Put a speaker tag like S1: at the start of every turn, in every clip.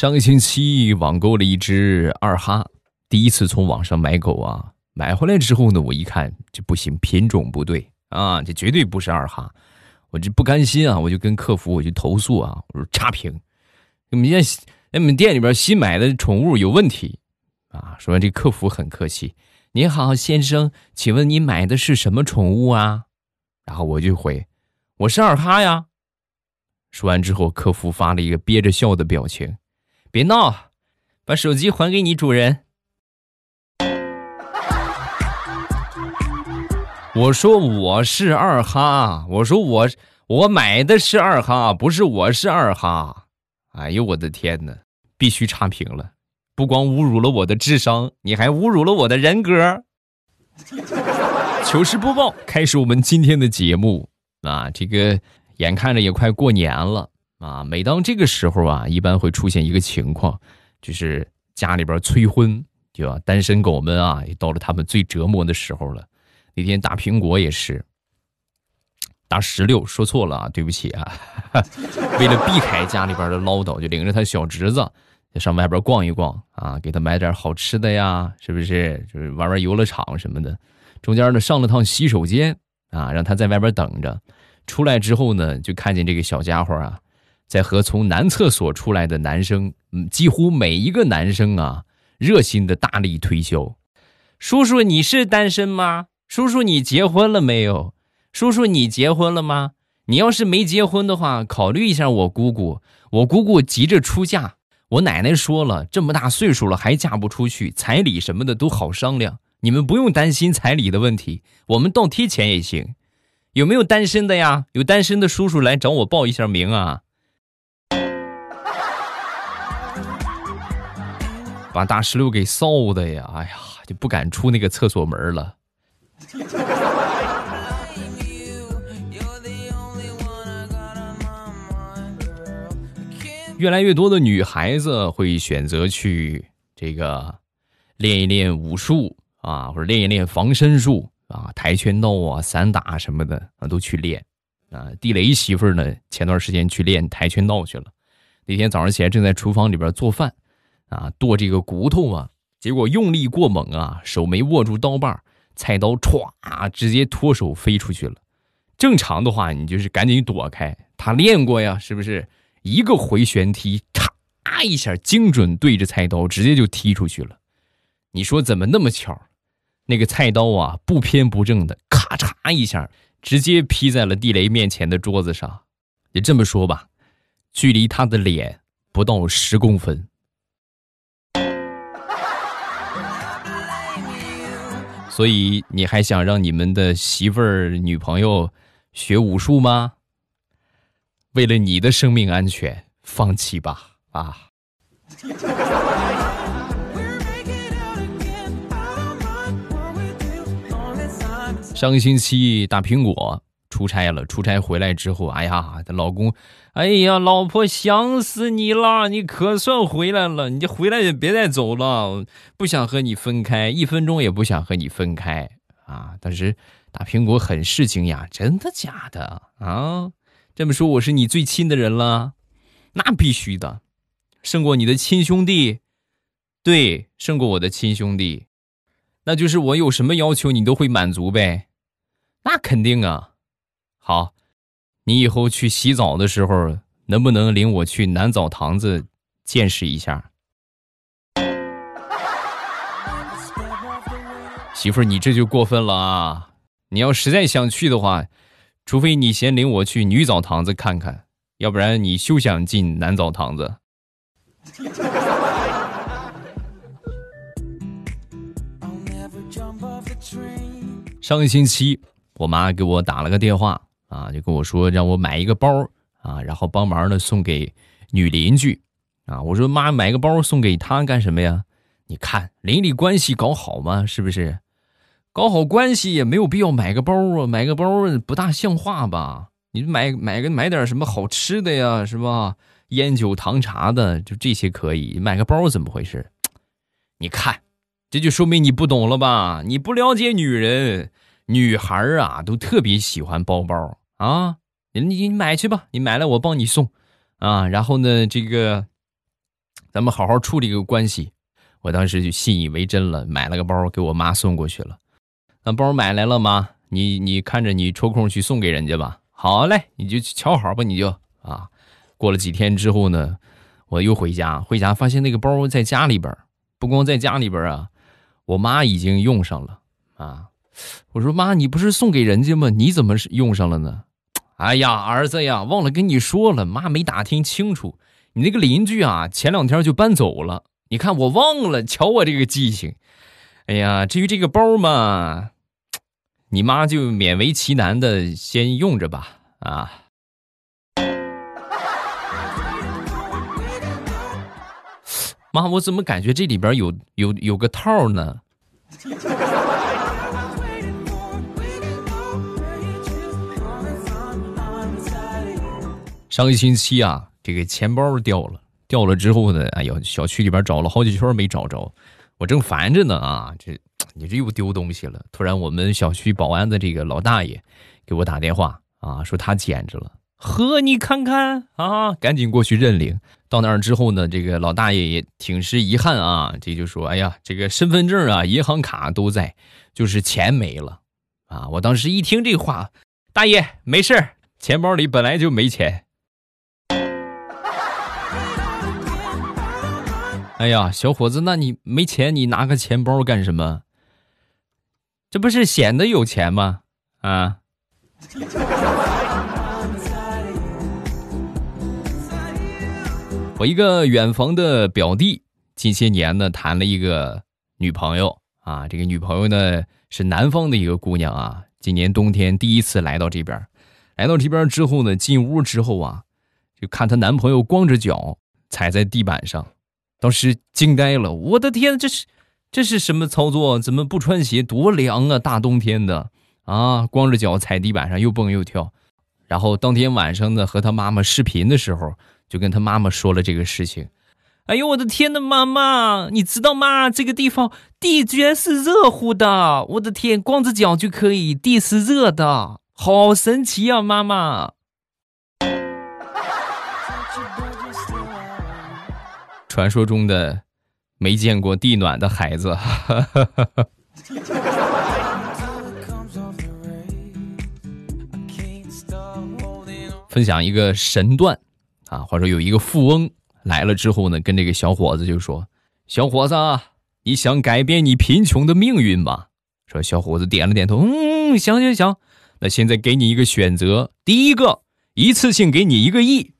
S1: 上个星期网购了一只二哈，第一次从网上买狗啊，买回来之后呢，我一看这不行，品种不对啊，这绝对不是二哈，我这不甘心啊，我就跟客服我去投诉啊，我说差评，你们家你们店里边新买的宠物有问题啊。说完这客服很客气，你好先生，请问你买的是什么宠物啊？然后我就回，我是二哈呀。说完之后，客服发了一个憋着笑的表情。别闹，把手机还给你主人。我说我是二哈，我说我我买的是二哈，不是我是二哈。哎呦我的天哪，必须差评了！不光侮辱了我的智商，你还侮辱了我的人格。糗事播报，开始我们今天的节目啊！这个眼看着也快过年了。啊，每当这个时候啊，一般会出现一个情况，就是家里边催婚，对吧？单身狗们啊，也到了他们最折磨的时候了。那天大苹果也是，大石榴说错了啊，对不起啊。为了避开家里边的唠叨，就领着他小侄子上外边逛一逛啊，给他买点好吃的呀，是不是？就是玩玩游乐场什么的。中间呢，上了趟洗手间啊，让他在外边等着。出来之后呢，就看见这个小家伙啊。在和从男厕所出来的男生，嗯，几乎每一个男生啊，热心的大力推销。叔叔，你是单身吗？叔叔，你结婚了没有？叔叔，你结婚了吗？你要是没结婚的话，考虑一下我姑姑。我姑姑急着出嫁。我奶奶说了，这么大岁数了还嫁不出去，彩礼什么的都好商量。你们不用担心彩礼的问题，我们倒贴钱也行。有没有单身的呀？有单身的叔叔来找我报一下名啊。把大石榴给臊的呀！哎呀，就不敢出那个厕所门了。越来越多的女孩子会选择去这个练一练武术啊，或者练一练防身术啊，跆拳道啊、散打什么的啊，都去练。啊，地雷媳妇呢，前段时间去练跆拳道去了。那天早上起来，正在厨房里边做饭。啊，剁这个骨头啊，结果用力过猛啊，手没握住刀把，菜刀歘，直接脱手飞出去了。正常的话，你就是赶紧躲开。他练过呀，是不是？一个回旋踢，嚓一下，精准对着菜刀，直接就踢出去了。你说怎么那么巧？那个菜刀啊，不偏不正的，咔嚓一下，直接劈在了地雷面前的桌子上。也这么说吧，距离他的脸不到十公分。所以你还想让你们的媳妇儿、女朋友学武术吗？为了你的生命安全，放弃吧！啊！上个星期大苹果。出差了，出差回来之后，哎呀，她老公，哎呀，老婆想死你了，你可算回来了，你回来也别再走了，不想和你分开，一分钟也不想和你分开啊！当时大苹果很是惊讶，真的假的啊？这么说我是你最亲的人了？那必须的，胜过你的亲兄弟，对，胜过我的亲兄弟，那就是我有什么要求你都会满足呗？那肯定啊。好，你以后去洗澡的时候，能不能领我去男澡堂子见识一下？媳妇儿，你这就过分了啊！你要实在想去的话，除非你先领我去女澡堂子看看，要不然你休想进男澡堂子。上个星期，我妈给我打了个电话。啊，就跟我说让我买一个包啊，然后帮忙呢送给女邻居啊。我说妈，买个包送给她干什么呀？你看邻里关系搞好吗？是不是？搞好关系也没有必要买个包啊，买个包不大像话吧？你买买个买点什么好吃的呀，是吧？烟酒糖茶的，就这些可以。买个包怎么回事？你看，这就说明你不懂了吧？你不了解女人，女孩啊都特别喜欢包包。啊，你你买去吧，你买了我帮你送，啊，然后呢，这个咱们好好处理个关系。我当时就信以为真了，买了个包给我妈送过去了。那包买来了吗？你你看着你抽空去送给人家吧。好嘞，你就瞧好吧，你就啊。过了几天之后呢，我又回家，回家发现那个包在家里边，不光在家里边啊，我妈已经用上了啊。我说妈，你不是送给人家吗？你怎么是用上了呢？哎呀，儿子呀，忘了跟你说了，妈没打听清楚。你那个邻居啊，前两天就搬走了。你看我忘了，瞧我这个记性。哎呀，至于这个包嘛，你妈就勉为其难的先用着吧。啊，妈，我怎么感觉这里边有有有个套呢？上个星期啊，这个钱包掉了，掉了之后呢，哎呦，小区里边找了好几圈没找着，我正烦着呢啊，这你这又丢东西了。突然，我们小区保安的这个老大爷给我打电话啊，说他捡着了。呵，你看看啊，赶紧过去认领。到那儿之后呢，这个老大爷也挺是遗憾啊，这就说，哎呀，这个身份证啊、银行卡都在，就是钱没了啊。我当时一听这话，大爷没事钱包里本来就没钱。哎呀，小伙子，那你没钱，你拿个钱包干什么？这不是显得有钱吗？啊！我一个远房的表弟，近些年呢谈了一个女朋友啊，这个女朋友呢是南方的一个姑娘啊，今年冬天第一次来到这边，来到这边之后呢，进屋之后啊，就看她男朋友光着脚踩在地板上。当时惊呆了，我的天，这是这是什么操作？怎么不穿鞋？多凉啊！大冬天的啊，光着脚踩地板上又蹦又跳。然后当天晚上呢，和他妈妈视频的时候，就跟他妈妈说了这个事情。哎呦，我的天呐，妈妈，你知道吗？这个地方地居然是热乎的！我的天，光着脚就可以，地是热的，好神奇啊，妈妈！传说中的没见过地暖的孩子，分享一个神段啊，或者有一个富翁来了之后呢，跟这个小伙子就说：“小伙子，你想改变你贫穷的命运吗？”说小伙子点了点头，嗯，行行行，那现在给你一个选择，第一个一次性给你一个亿。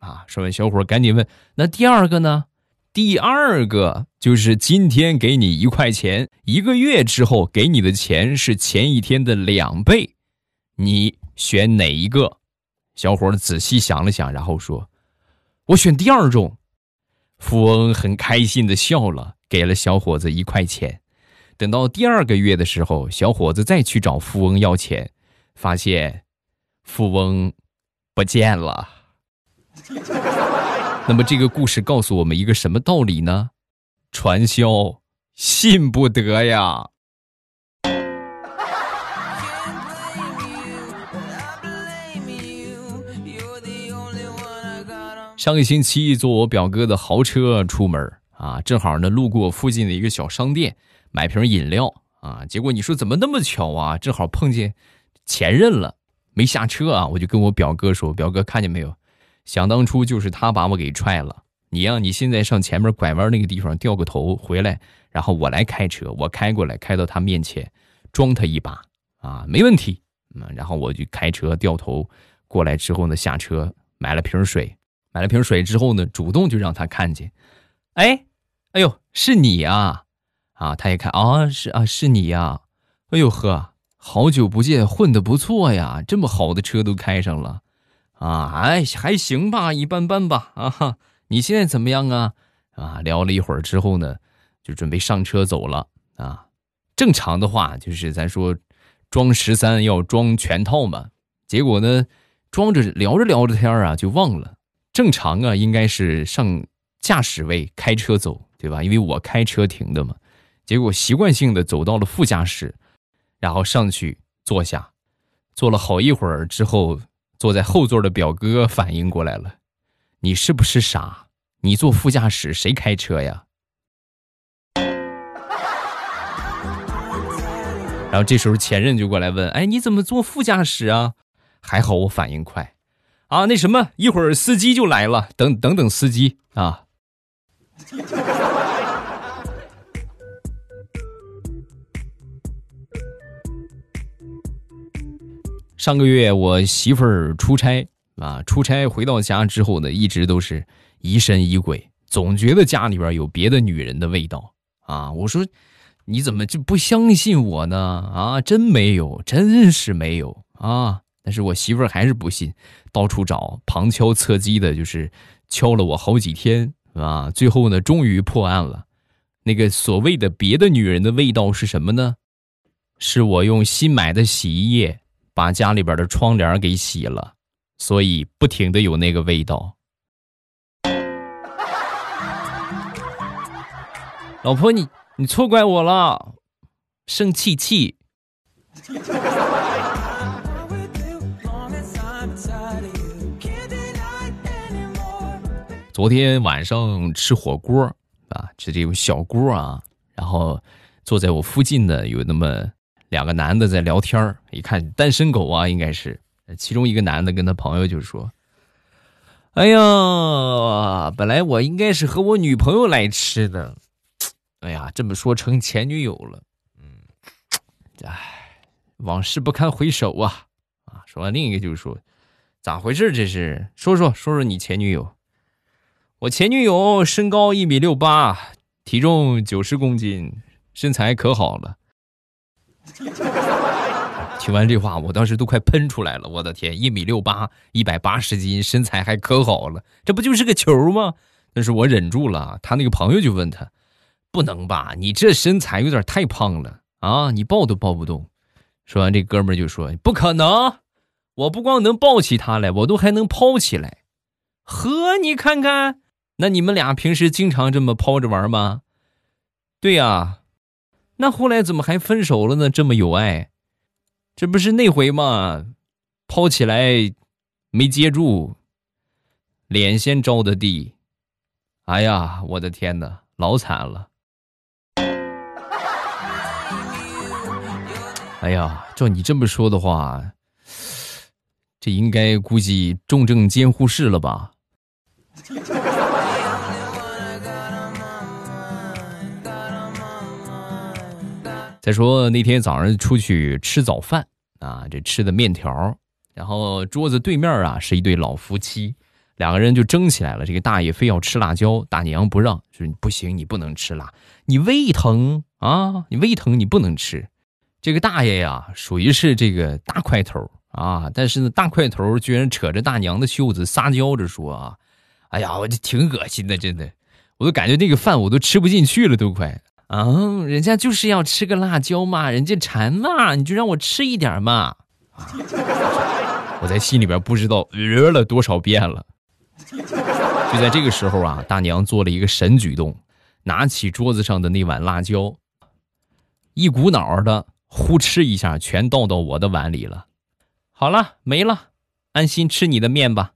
S1: 啊！说完，小伙赶紧问：“那第二个呢？第二个就是今天给你一块钱，一个月之后给你的钱是前一天的两倍，你选哪一个？”小伙仔细想了想，然后说：“我选第二种。”富翁很开心的笑了，给了小伙子一块钱。等到第二个月的时候，小伙子再去找富翁要钱，发现富翁不见了。那么这个故事告诉我们一个什么道理呢？传销信不得呀。上个星期坐我表哥的豪车出门啊，正好呢路过附近的一个小商店买瓶饮料啊，结果你说怎么那么巧啊？正好碰见前任了，没下车啊，我就跟我表哥说：“表哥看见没有？”想当初就是他把我给踹了，你呀，你现在上前面拐弯那个地方掉个头回来，然后我来开车，我开过来开到他面前，装他一把。啊，没问题。嗯，然后我就开车掉头过来之后呢，下车买了瓶水，买了瓶水之后呢，主动就让他看见，哎，哎呦，是你啊，啊，他一看啊，是啊，是你呀，哎呦呵，好久不见，混的不错呀，这么好的车都开上了。啊，哎，还行吧，一般般吧。啊哈，你现在怎么样啊？啊，聊了一会儿之后呢，就准备上车走了。啊，正常的话就是咱说装十三要装全套嘛。结果呢，装着聊着聊着天啊，就忘了。正常啊，应该是上驾驶位开车走，对吧？因为我开车停的嘛。结果习惯性的走到了副驾驶，然后上去坐下，坐了好一会儿之后。坐在后座的表哥反应过来了，你是不是傻？你坐副驾驶，谁开车呀？然后这时候前任就过来问：“哎，你怎么坐副驾驶啊？”还好我反应快，啊，那什么，一会儿司机就来了，等等等司机啊。上个月我媳妇儿出差啊，出差回到家之后呢，一直都是疑神疑鬼，总觉得家里边有别的女人的味道啊。我说，你怎么就不相信我呢？啊，真没有，真是没有啊。但是我媳妇儿还是不信，到处找，旁敲侧击的，就是敲了我好几天啊。最后呢，终于破案了。那个所谓的别的女人的味道是什么呢？是我用新买的洗衣液把家里边的窗帘给洗了，所以不停的有那个味道。老婆，你你错怪我了，生气气。昨天晚上吃火锅啊，吃这种小锅啊，然后坐在我附近的有那么两个男的在聊天一看单身狗啊，应该是其中一个男的跟他朋友就说：“哎呀，本来我应该是和我女朋友来吃的，哎呀，这么说成前女友了，嗯，哎，往事不堪回首啊啊！”说完另一个就说：“咋回事？这是说说说说你前女友。”我前女友身高一米六八，体重九十公斤，身材可好了。听完这话，我当时都快喷出来了。我的天，一米六八，一百八十斤，身材还可好了，这不就是个球吗？但是我忍住了。他那个朋友就问他：“不能吧？你这身材有点太胖了啊，你抱都抱不动。”说完，这哥们就说：“不可能，我不光能抱起他来，我都还能抛起来。呵，你看看。”那你们俩平时经常这么抛着玩吗？对呀，那后来怎么还分手了呢？这么有爱，这不是那回吗？抛起来没接住，脸先着的地。哎呀，我的天哪，老惨了！哎呀，照你这么说的话，这应该估计重症监护室了吧？再说那天早上出去吃早饭啊，这吃的面条，然后桌子对面啊是一对老夫妻，两个人就争起来了。这个大爷非要吃辣椒，大娘不让，说不行，你不能吃辣，你胃疼啊，你胃疼，你不能吃。这个大爷呀，属于是这个大块头啊，但是呢，大块头居然扯着大娘的袖子撒娇着说啊，哎呀，我这挺恶心的，真的，我都感觉那个饭我都吃不进去了，都快。啊，人家就是要吃个辣椒嘛，人家馋嘛，你就让我吃一点嘛。我在心里边不知道呃了多少遍了。就在这个时候啊，大娘做了一个神举动，拿起桌子上的那碗辣椒，一股脑的呼哧一下全倒到我的碗里了。好了，没了，安心吃你的面吧。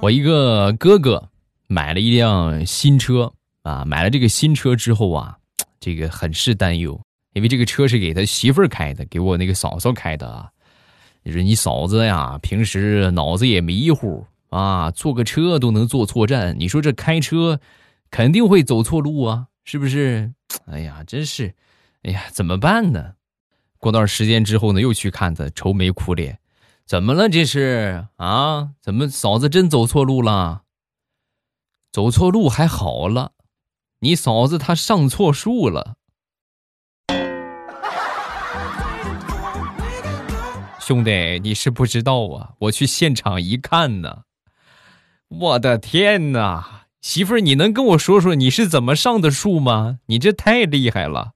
S1: 我一个哥哥买了一辆新车啊，买了这个新车之后啊，这个很是担忧，因为这个车是给他媳妇儿开的，给我那个嫂嫂开的啊。你说你嫂子呀，平时脑子也迷糊啊，坐个车都能坐错站，你说这开车肯定会走错路啊，是不是？哎呀，真是，哎呀，怎么办呢？过段时间之后呢，又去看他，愁眉苦脸。怎么了？这是啊？怎么嫂子真走错路了？走错路还好了，你嫂子她上错树了。兄弟，你是不知道啊！我去现场一看呢，我的天哪！媳妇儿，你能跟我说说你是怎么上的树吗？你这太厉害了。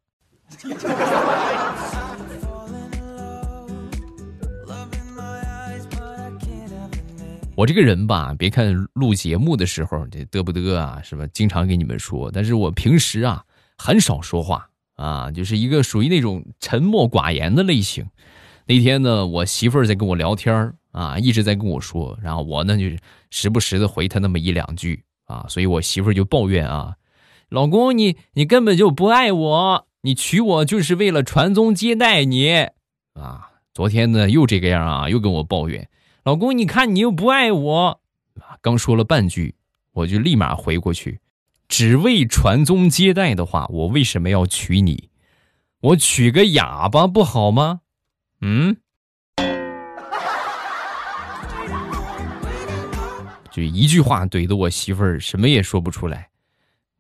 S1: 我这个人吧，别看录节目的时候这嘚不嘚啊，是吧？经常给你们说，但是我平时啊很少说话啊，就是一个属于那种沉默寡言的类型。那天呢，我媳妇儿在跟我聊天啊，一直在跟我说，然后我呢就时不时的回她那么一两句啊，所以我媳妇儿就抱怨啊，老公你你根本就不爱我，你娶我就是为了传宗接代你啊。昨天呢又这个样啊，又跟我抱怨，老公你看你又不爱我。刚说了半句，我就立马回过去，只为传宗接代的话，我为什么要娶你？我娶个哑巴不好吗？嗯，就一句话怼得我媳妇儿什么也说不出来，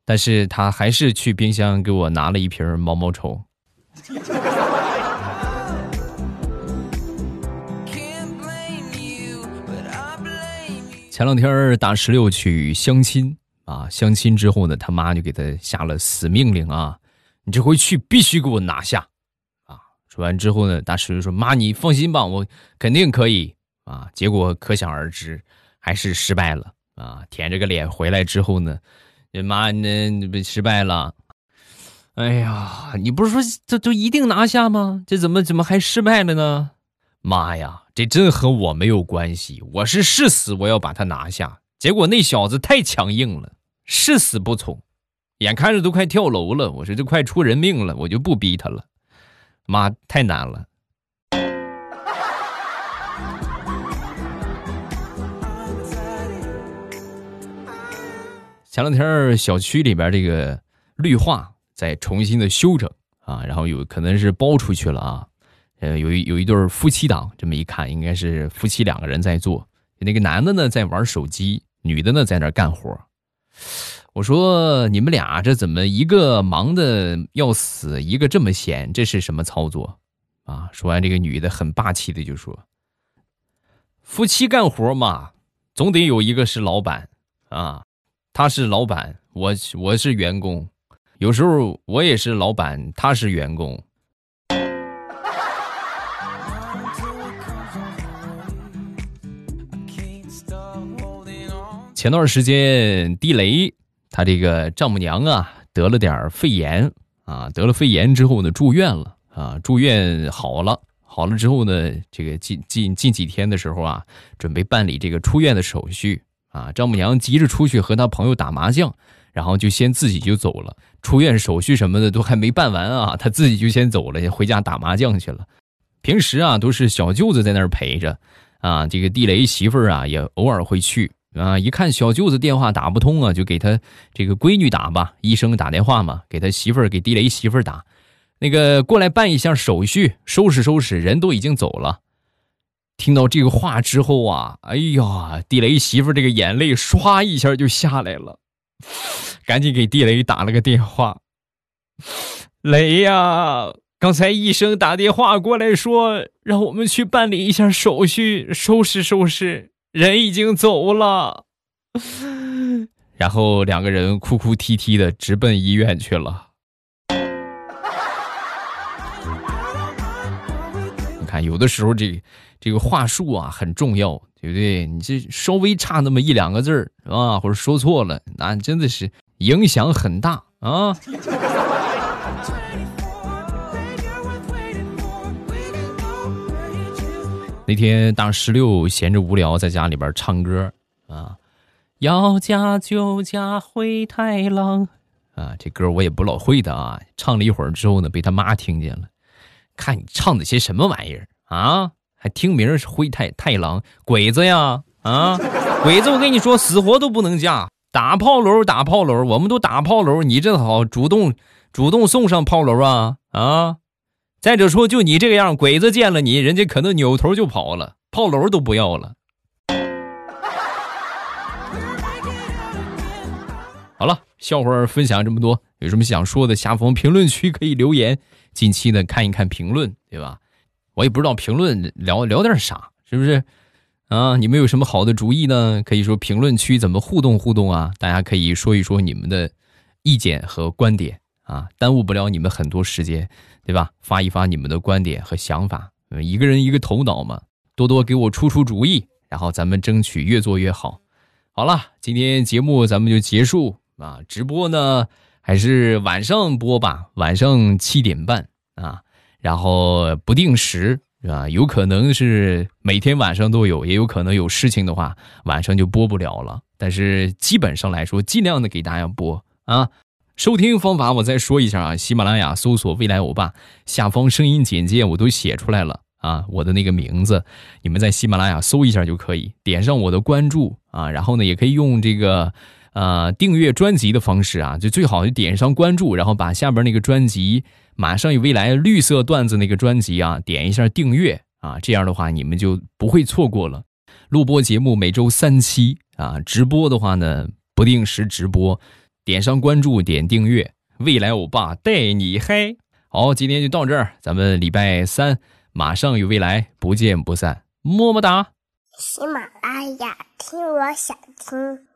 S1: 但是她还是去冰箱给我拿了一瓶毛毛虫。前两天大石榴去相亲啊，相亲之后呢，他妈就给他下了死命令啊，你这回去必须给我拿下。啊说完之后呢，大石榴说：“妈，你放心吧，我肯定可以啊。”结果可想而知，还是失败了啊！舔着个脸回来之后呢，妈，那被失败了。哎呀，你不是说这都一定拿下吗？这怎么怎么还失败了呢？妈呀，这真和我没有关系，我是誓死我要把他拿下。结果那小子太强硬了，誓死不从，眼看着都快跳楼了，我说这快出人命了，我就不逼他了。妈，太难了。前两天小区里边这个绿化在重新的修整啊，然后有可能是包出去了啊。呃，有一有一对夫妻档，这么一看，应该是夫妻两个人在做。那个男的呢在玩手机，女的呢在那干活。我说你们俩这怎么一个忙的要死，一个这么闲？这是什么操作？啊！说完，这个女的很霸气的就说：“夫妻干活嘛，总得有一个是老板啊。他是老板，我我是员工，有时候我也是老板，他是员工。”前段时间，地雷。他这个丈母娘啊，得了点肺炎啊，得了肺炎之后呢，住院了啊，住院好了，好了之后呢，这个近近近几天的时候啊，准备办理这个出院的手续啊，丈母娘急着出去和他朋友打麻将，然后就先自己就走了，出院手续什么的都还没办完啊，他自己就先走了，回家打麻将去了。平时啊，都是小舅子在那儿陪着啊，这个地雷媳妇儿啊，也偶尔会去。啊！一看小舅子电话打不通啊，就给他这个闺女打吧。医生打电话嘛，给他媳妇儿给地雷媳妇儿打，那个过来办一下手续，收拾收拾，人都已经走了。听到这个话之后啊，哎呀，地雷媳妇这个眼泪唰一下就下来了，赶紧给地雷打了个电话。雷呀，刚才医生打电话过来说，让我们去办理一下手续，收拾收拾。人已经走了，然后两个人哭哭啼啼的直奔医院去了。你看，有的时候这这个话术啊很重要，对不对？你这稍微差那么一两个字儿啊，或者说错了，那真的是影响很大啊。那天大石榴闲着无聊，在家里边唱歌啊，要嫁就嫁灰太狼啊，这歌我也不老会的啊。唱了一会儿之后呢，被他妈听见了，看你唱的些什么玩意儿啊，还听名是灰太太狼鬼子呀啊，鬼子！我跟你说，死活都不能嫁，打炮楼打炮楼，我们都打炮楼，你这好主动主动送上炮楼啊啊！再者说，就你这个样，鬼子见了你，人家可能扭头就跑了，炮楼都不要了。好了，笑话分享这么多，有什么想说的，下方评论区可以留言。近期呢，看一看评论，对吧？我也不知道评论聊聊点啥，是不是？啊，你们有什么好的主意呢？可以说评论区怎么互动互动啊？大家可以说一说你们的意见和观点啊，耽误不了你们很多时间。对吧？发一发你们的观点和想法，一个人一个头脑嘛，多多给我出出主意，然后咱们争取越做越好。好了，今天节目咱们就结束啊！直播呢还是晚上播吧，晚上七点半啊，然后不定时啊？有可能是每天晚上都有，也有可能有事情的话，晚上就播不了了。但是基本上来说，尽量的给大家播啊。收听方法我再说一下啊，喜马拉雅搜索“未来欧巴”，下方声音简介我都写出来了啊，我的那个名字，你们在喜马拉雅搜一下就可以，点上我的关注啊，然后呢，也可以用这个呃订阅专辑的方式啊，就最好就点上关注，然后把下边那个专辑《马上有未来》绿色段子那个专辑啊，点一下订阅啊，这样的话你们就不会错过了。录播节目每周三期啊，直播的话呢，不定时直播。点上关注，点订阅，未来欧巴带你嗨。好，今天就到这儿，咱们礼拜三马上与未来不见不散，么么哒。
S2: 喜马拉雅听，我想听。